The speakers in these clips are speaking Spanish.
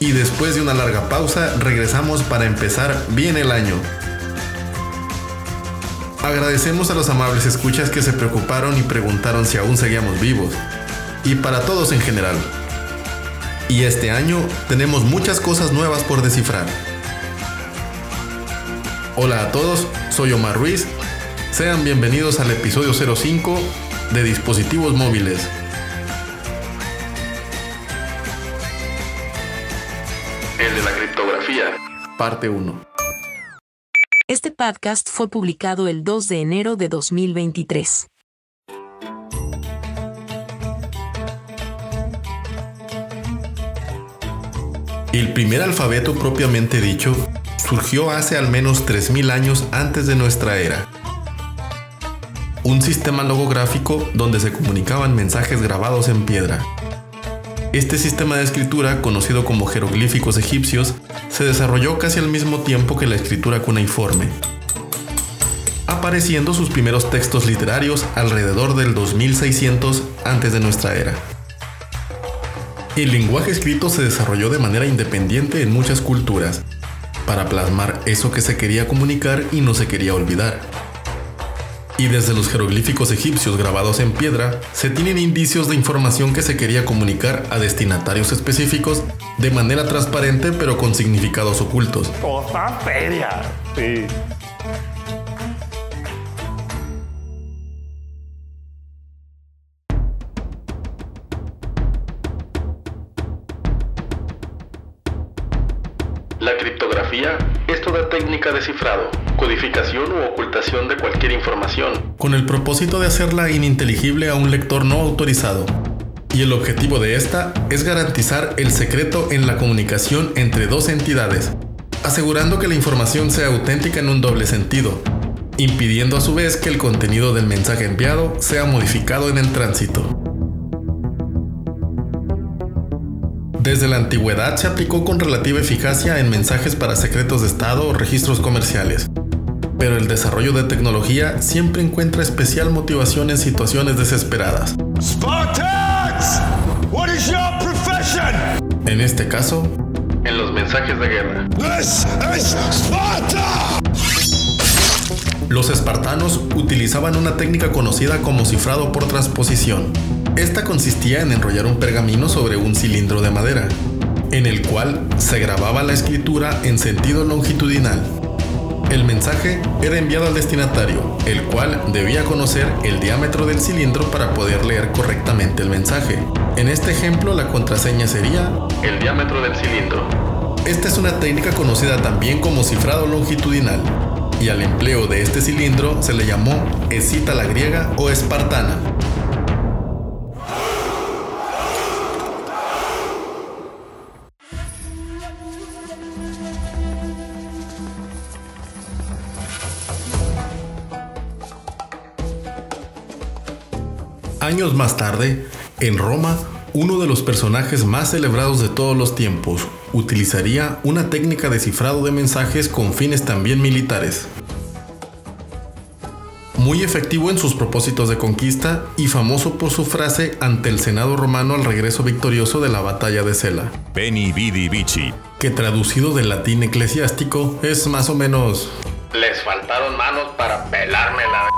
Y después de una larga pausa, regresamos para empezar bien el año. Agradecemos a los amables escuchas que se preocuparon y preguntaron si aún seguíamos vivos. Y para todos en general. Y este año tenemos muchas cosas nuevas por descifrar. Hola a todos, soy Omar Ruiz. Sean bienvenidos al episodio 05 de Dispositivos Móviles. Parte 1. Este podcast fue publicado el 2 de enero de 2023. El primer alfabeto propiamente dicho surgió hace al menos 3.000 años antes de nuestra era. Un sistema logográfico donde se comunicaban mensajes grabados en piedra. Este sistema de escritura, conocido como jeroglíficos egipcios, se desarrolló casi al mismo tiempo que la escritura cuneiforme, apareciendo sus primeros textos literarios alrededor del 2600 antes de nuestra era. El lenguaje escrito se desarrolló de manera independiente en muchas culturas, para plasmar eso que se quería comunicar y no se quería olvidar. Y desde los jeroglíficos egipcios grabados en piedra, se tienen indicios de información que se quería comunicar a destinatarios específicos de manera transparente pero con significados ocultos. Cosa seria. Sí. La criptografía es toda técnica de cifrado, codificación u ocultación de cualquier información. con el propósito de hacerla ininteligible a un lector no autorizado. Y el objetivo de esta es garantizar el secreto en la comunicación entre dos entidades, asegurando que la información sea auténtica en un doble sentido, impidiendo a su vez que el contenido del mensaje enviado sea modificado en el tránsito. Desde la antigüedad se aplicó con relativa eficacia en mensajes para secretos de Estado o registros comerciales. Pero el desarrollo de tecnología siempre encuentra especial motivación en situaciones desesperadas. Spartans! What is your profession? En este caso, En los mensajes de guerra. This is Sparta! Los espartanos utilizaban una técnica conocida como cifrado por transposición. Esta consistía en enrollar un pergamino sobre un cilindro de madera, en el cual se grababa la escritura en sentido longitudinal. El mensaje era enviado al destinatario, el cual debía conocer el diámetro del cilindro para poder leer correctamente el mensaje. En este ejemplo, la contraseña sería El diámetro del cilindro. Esta es una técnica conocida también como cifrado longitudinal, y al empleo de este cilindro se le llamó escita la griega o espartana. Años más tarde, en Roma, uno de los personajes más celebrados de todos los tiempos utilizaría una técnica de cifrado de mensajes con fines también militares. Muy efectivo en sus propósitos de conquista y famoso por su frase ante el Senado romano al regreso victorioso de la batalla de Sela, Beni vidi vici. que traducido del latín eclesiástico es más o menos Les faltaron manos para pelarme la...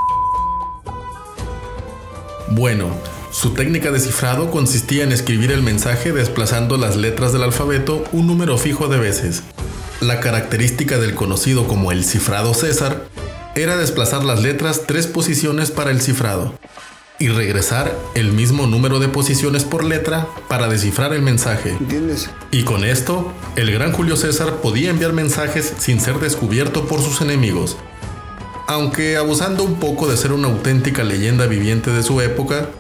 Bueno, su técnica de cifrado consistía en escribir el mensaje desplazando las letras del alfabeto un número fijo de veces. La característica del conocido como el cifrado César era desplazar las letras tres posiciones para el cifrado y regresar el mismo número de posiciones por letra para descifrar el mensaje. Y con esto, el gran Julio César podía enviar mensajes sin ser descubierto por sus enemigos. Aunque abusando un poco de ser una auténtica leyenda viviente de su época,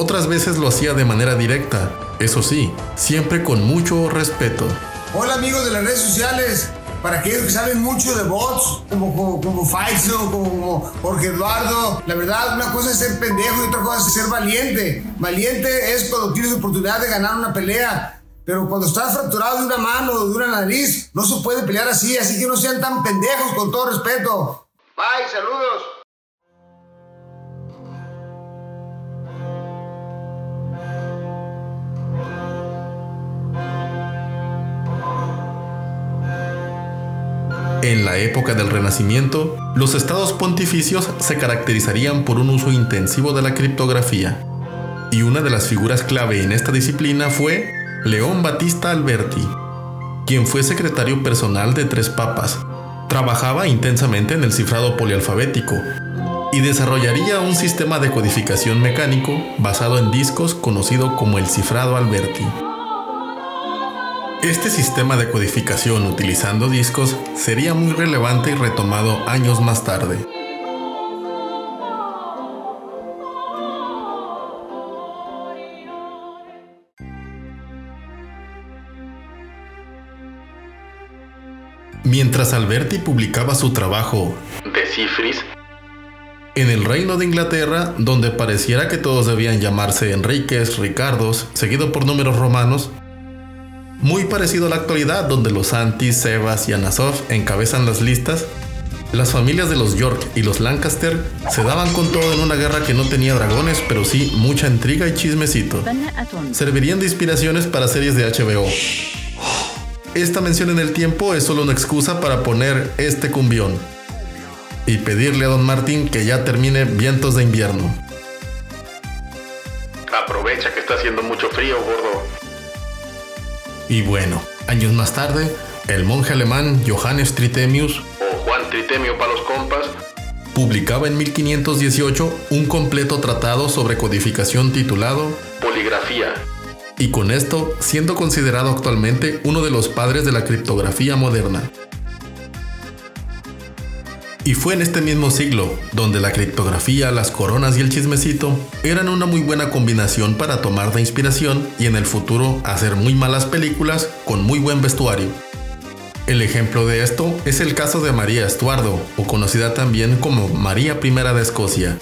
Otras veces lo hacía de manera directa, eso sí, siempre con mucho respeto. Hola amigos de las redes sociales, para aquellos que saben mucho de bots, como, como, como Faizo, como, como Jorge Eduardo, la verdad, una cosa es ser pendejo y otra cosa es ser valiente. Valiente es cuando tienes oportunidad de ganar una pelea, pero cuando estás fracturado de una mano o de una nariz, no se puede pelear así, así que no sean tan pendejos con todo respeto. Bye, saludos. En la época del Renacimiento, los estados pontificios se caracterizarían por un uso intensivo de la criptografía, y una de las figuras clave en esta disciplina fue León Batista Alberti, quien fue secretario personal de tres papas. Trabajaba intensamente en el cifrado polialfabético y desarrollaría un sistema de codificación mecánico basado en discos conocido como el cifrado Alberti. Este sistema de codificación utilizando discos sería muy relevante y retomado años más tarde. Mientras Alberti publicaba su trabajo De Cifris, en el reino de Inglaterra, donde pareciera que todos debían llamarse Enríquez, Ricardos, seguido por números romanos, muy parecido a la actualidad, donde los Santis, Sebas y Anasov encabezan las listas, las familias de los York y los Lancaster se daban con todo en una guerra que no tenía dragones, pero sí mucha intriga y chismecito. Servirían de inspiraciones para series de HBO. Esta mención en el tiempo es solo una excusa para poner este cumbión y pedirle a Don Martín que ya termine Vientos de Invierno. aprovecha que está haciendo mucho frío, gordo. Y bueno, años más tarde, el monje alemán Johannes Tritemius O Juan Tritemio para los compas. publicaba en 1518 un completo tratado sobre codificación titulado Poligrafía. y con esto siendo considerado actualmente uno de los padres de la criptografía moderna. Y fue en este mismo siglo donde la criptografía, las coronas y el chismecito eran una muy buena combinación para tomar de inspiración y en el futuro hacer muy malas películas con muy buen vestuario. El ejemplo de esto es el caso de María Estuardo, o conocida también como María I de Escocia,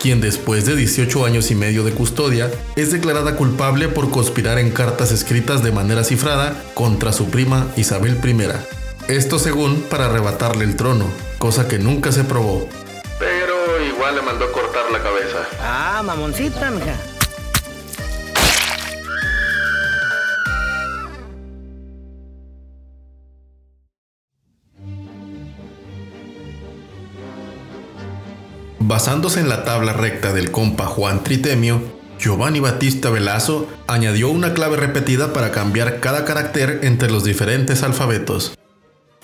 quien después de 18 años y medio de custodia es declarada culpable por conspirar en cartas escritas de manera cifrada contra su prima Isabel I. Esto según para arrebatarle el trono, cosa que nunca se probó. Pero igual le mandó cortar la cabeza. Ah, mamoncita, mija. Basándose en la tabla recta del compa Juan Tritemio, Giovanni Battista Velasco añadió una clave repetida para cambiar cada carácter entre los diferentes alfabetos,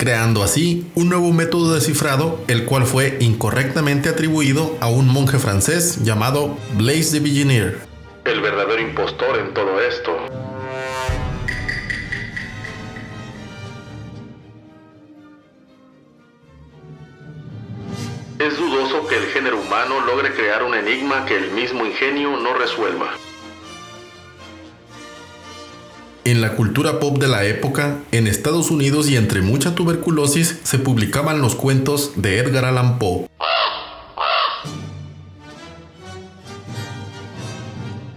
creando así un nuevo método de cifrado, el cual fue incorrectamente atribuido a un monje francés llamado Blaise de Villeneuve. El verdadero impostor en todo esto. Es dudoso que el género humano logre crear un enigma que el mismo ingenio no resuelva. En la cultura pop de la época, en Estados Unidos y entre mucha tuberculosis, se publicaban los cuentos de Edgar Allan Poe.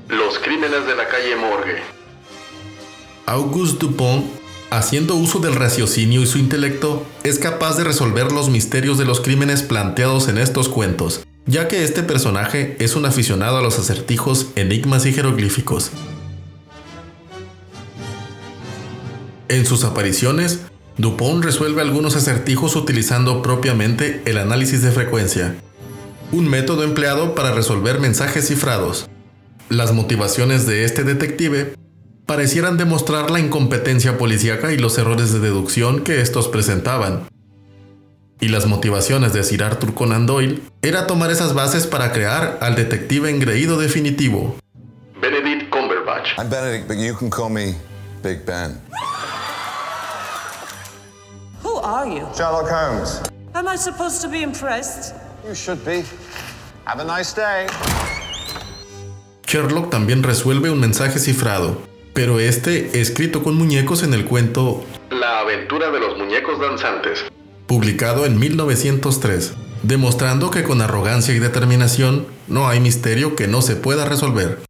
Los crímenes de la calle Morgue. Auguste Dupont, haciendo uso del raciocinio y su intelecto, es capaz de resolver los misterios de los crímenes planteados en estos cuentos, ya que este personaje es un aficionado a los acertijos, enigmas y jeroglíficos. En sus apariciones, Dupont resuelve algunos acertijos utilizando propiamente el análisis de frecuencia, un método empleado para resolver mensajes cifrados. Las motivaciones de este detective parecieran demostrar la incompetencia policíaca y los errores de deducción que estos presentaban. Y las motivaciones de Sir Arthur Conan Doyle era tomar esas bases para crear al detective engreído definitivo. Benedict Cumberbatch. I'm Benedict, but you can call me Big Ben. Are you? Sherlock Holmes. Am I supposed to be impressed? You should be. Have a nice day. Sherlock también resuelve un mensaje cifrado, pero este escrito con muñecos en el cuento La aventura de los muñecos danzantes. publicado en 1903, demostrando que con arrogancia y determinación no hay misterio que no se pueda resolver.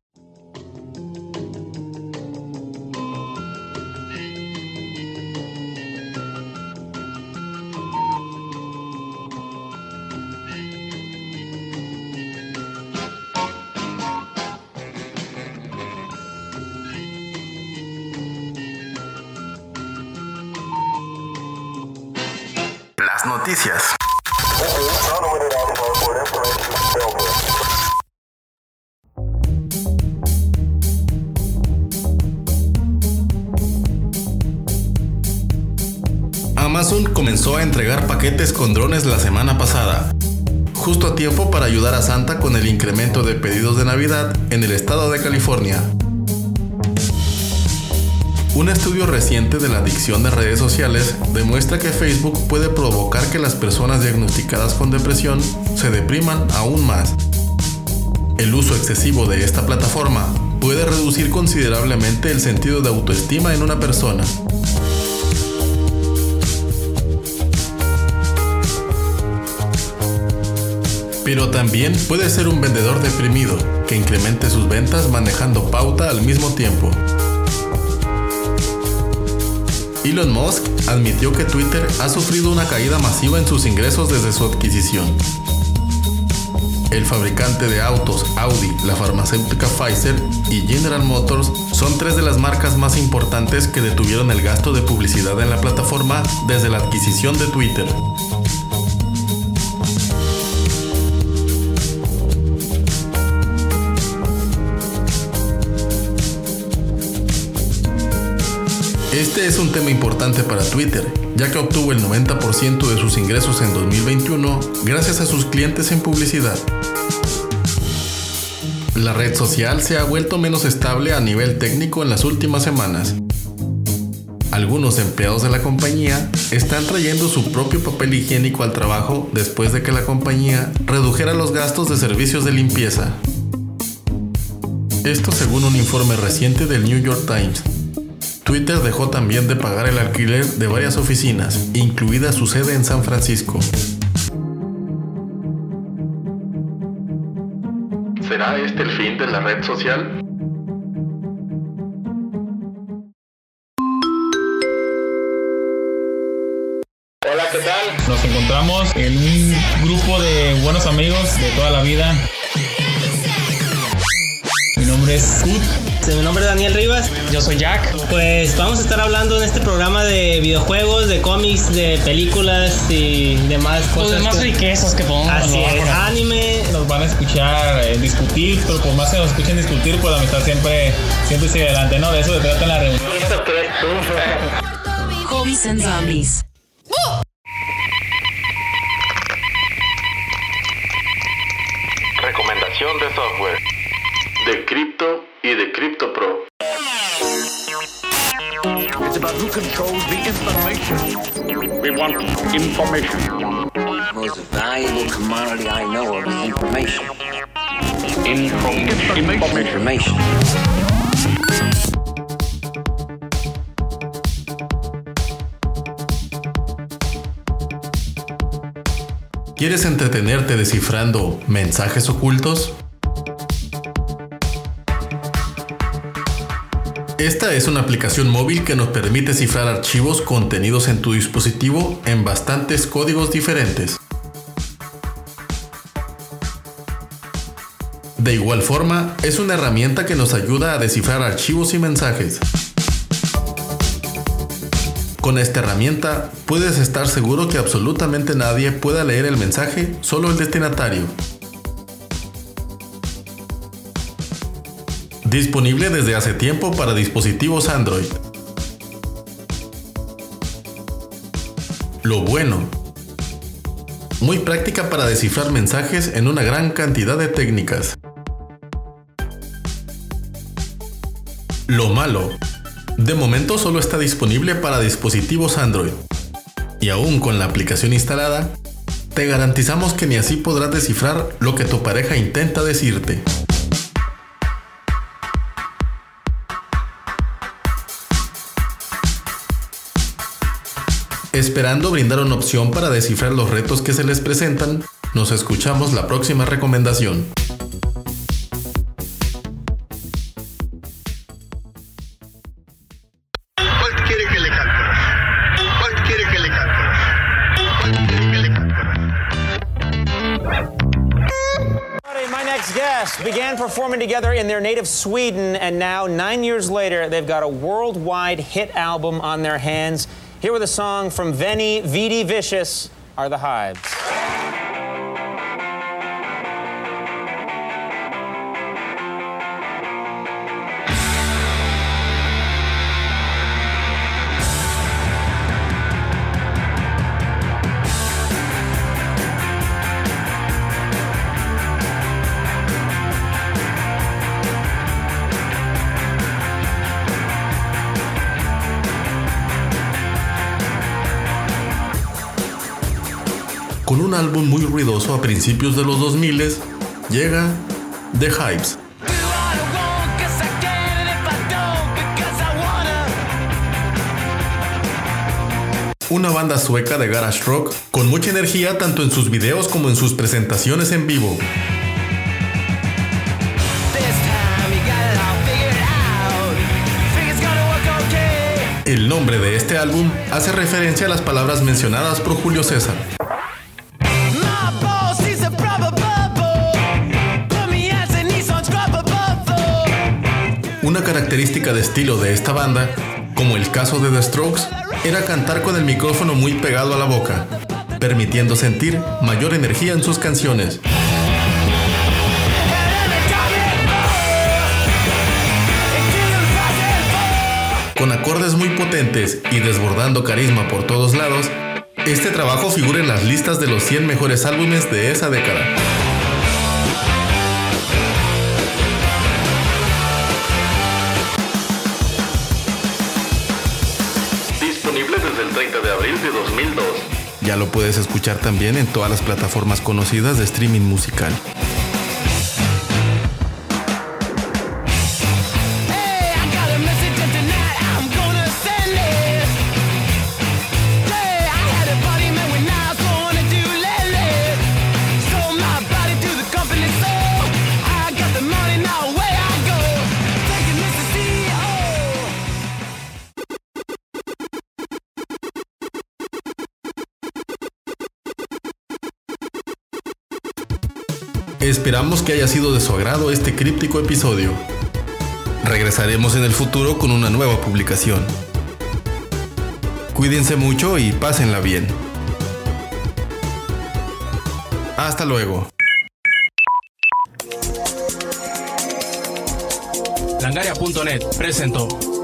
Amazon comenzó a entregar paquetes con drones la semana pasada, justo a tiempo para ayudar a Santa con el incremento de pedidos de Navidad en el estado de California. Un estudio reciente de la adicción de redes sociales demuestra que Facebook puede provocar que las personas diagnosticadas con depresión se depriman aún más. El uso excesivo de esta plataforma puede reducir considerablemente el sentido de autoestima en una persona. Pero también puede ser un vendedor deprimido que incremente sus ventas manejando pauta al mismo tiempo. Elon Musk admitió que Twitter ha sufrido una caída masiva en sus ingresos desde su adquisición. El fabricante de autos Audi, la farmacéutica Pfizer y General Motors son tres de las marcas más importantes que detuvieron el gasto de publicidad en la plataforma desde la adquisición de Twitter. Este es un tema importante para Twitter, ya que obtuvo el 90% de sus ingresos en 2021 gracias a sus clientes en publicidad. La red social se ha vuelto menos estable a nivel técnico en las últimas semanas. Algunos empleados de la compañía están trayendo su propio papel higiénico al trabajo después de que la compañía redujera los gastos de servicios de limpieza. Esto según un informe reciente del New York Times. Twitter dejó también de pagar el alquiler de varias oficinas, incluida su sede en San Francisco. ¿Será este el fin de la red social? Hola, ¿qué tal? Nos encontramos en un grupo de buenos amigos de toda la vida. Mi nombre es Kut. Mi nombre es Daniel Rivas. Yo soy Jack. Pues vamos a estar hablando en este programa de videojuegos, de cómics, de películas y demás Pues cosas. demás que- riquezas que podemos Así es, por anime. Nos van a escuchar eh, discutir, pero por más que nos escuchen discutir, pues la amistad siempre, siempre sigue adelante, ¿no? De eso se trata en la reunión. Hobbies and Zombies. Recomendación de software. De Crypto y de Crypto Pro. It's about who controls the information. We want information. most valuable commodity I know of is information. Information. Information. ¿Quieres entretenerte descifrando mensajes ocultos? Esta es una aplicación móvil que nos permite cifrar archivos contenidos en tu dispositivo en bastantes códigos diferentes. De igual forma, es una herramienta que nos ayuda a descifrar archivos y mensajes. Con esta herramienta puedes estar seguro que absolutamente nadie pueda leer el mensaje, solo el destinatario. Disponible desde hace tiempo para dispositivos Android. Lo bueno. Muy práctica para descifrar mensajes en una gran cantidad de técnicas. Lo malo. De momento solo está disponible para dispositivos Android. Y aún con la aplicación instalada, te garantizamos que ni así podrás descifrar lo que tu pareja intenta decirte. Esperando brindar una opción para descifrar los retos que se les presentan, nos escuchamos la próxima recomendación. ¿Cuál quiere que le cantemos? ¿Cuál quiere que le cantemos? ¿Cuál quiere que le cantemos? My next guest began performing together in their native Sweden, and now, nine years later, they've got a worldwide hit album on their hands. Here with a song from Veni Vidi Vicious are the Hives. Con un álbum muy ruidoso a principios de los 2000 llega The Hives. Una banda sueca de garage rock con mucha energía tanto en sus videos como en sus presentaciones en vivo. El nombre de este álbum hace referencia a las palabras mencionadas por Julio César. Característica de estilo de esta banda, como el caso de The Strokes, era cantar con el micrófono muy pegado a la boca, permitiendo sentir mayor energía en sus canciones. Con acordes muy potentes y desbordando carisma por todos lados, este trabajo figura en las listas de los 100 mejores álbumes de esa década. De 2002. Ya lo puedes escuchar también en todas las plataformas conocidas de streaming musical. Esperamos que haya sido de su agrado este críptico episodio. Regresaremos en el futuro con una nueva publicación. Cuídense mucho y pásenla bien. Hasta luego. Langaria.net presentó.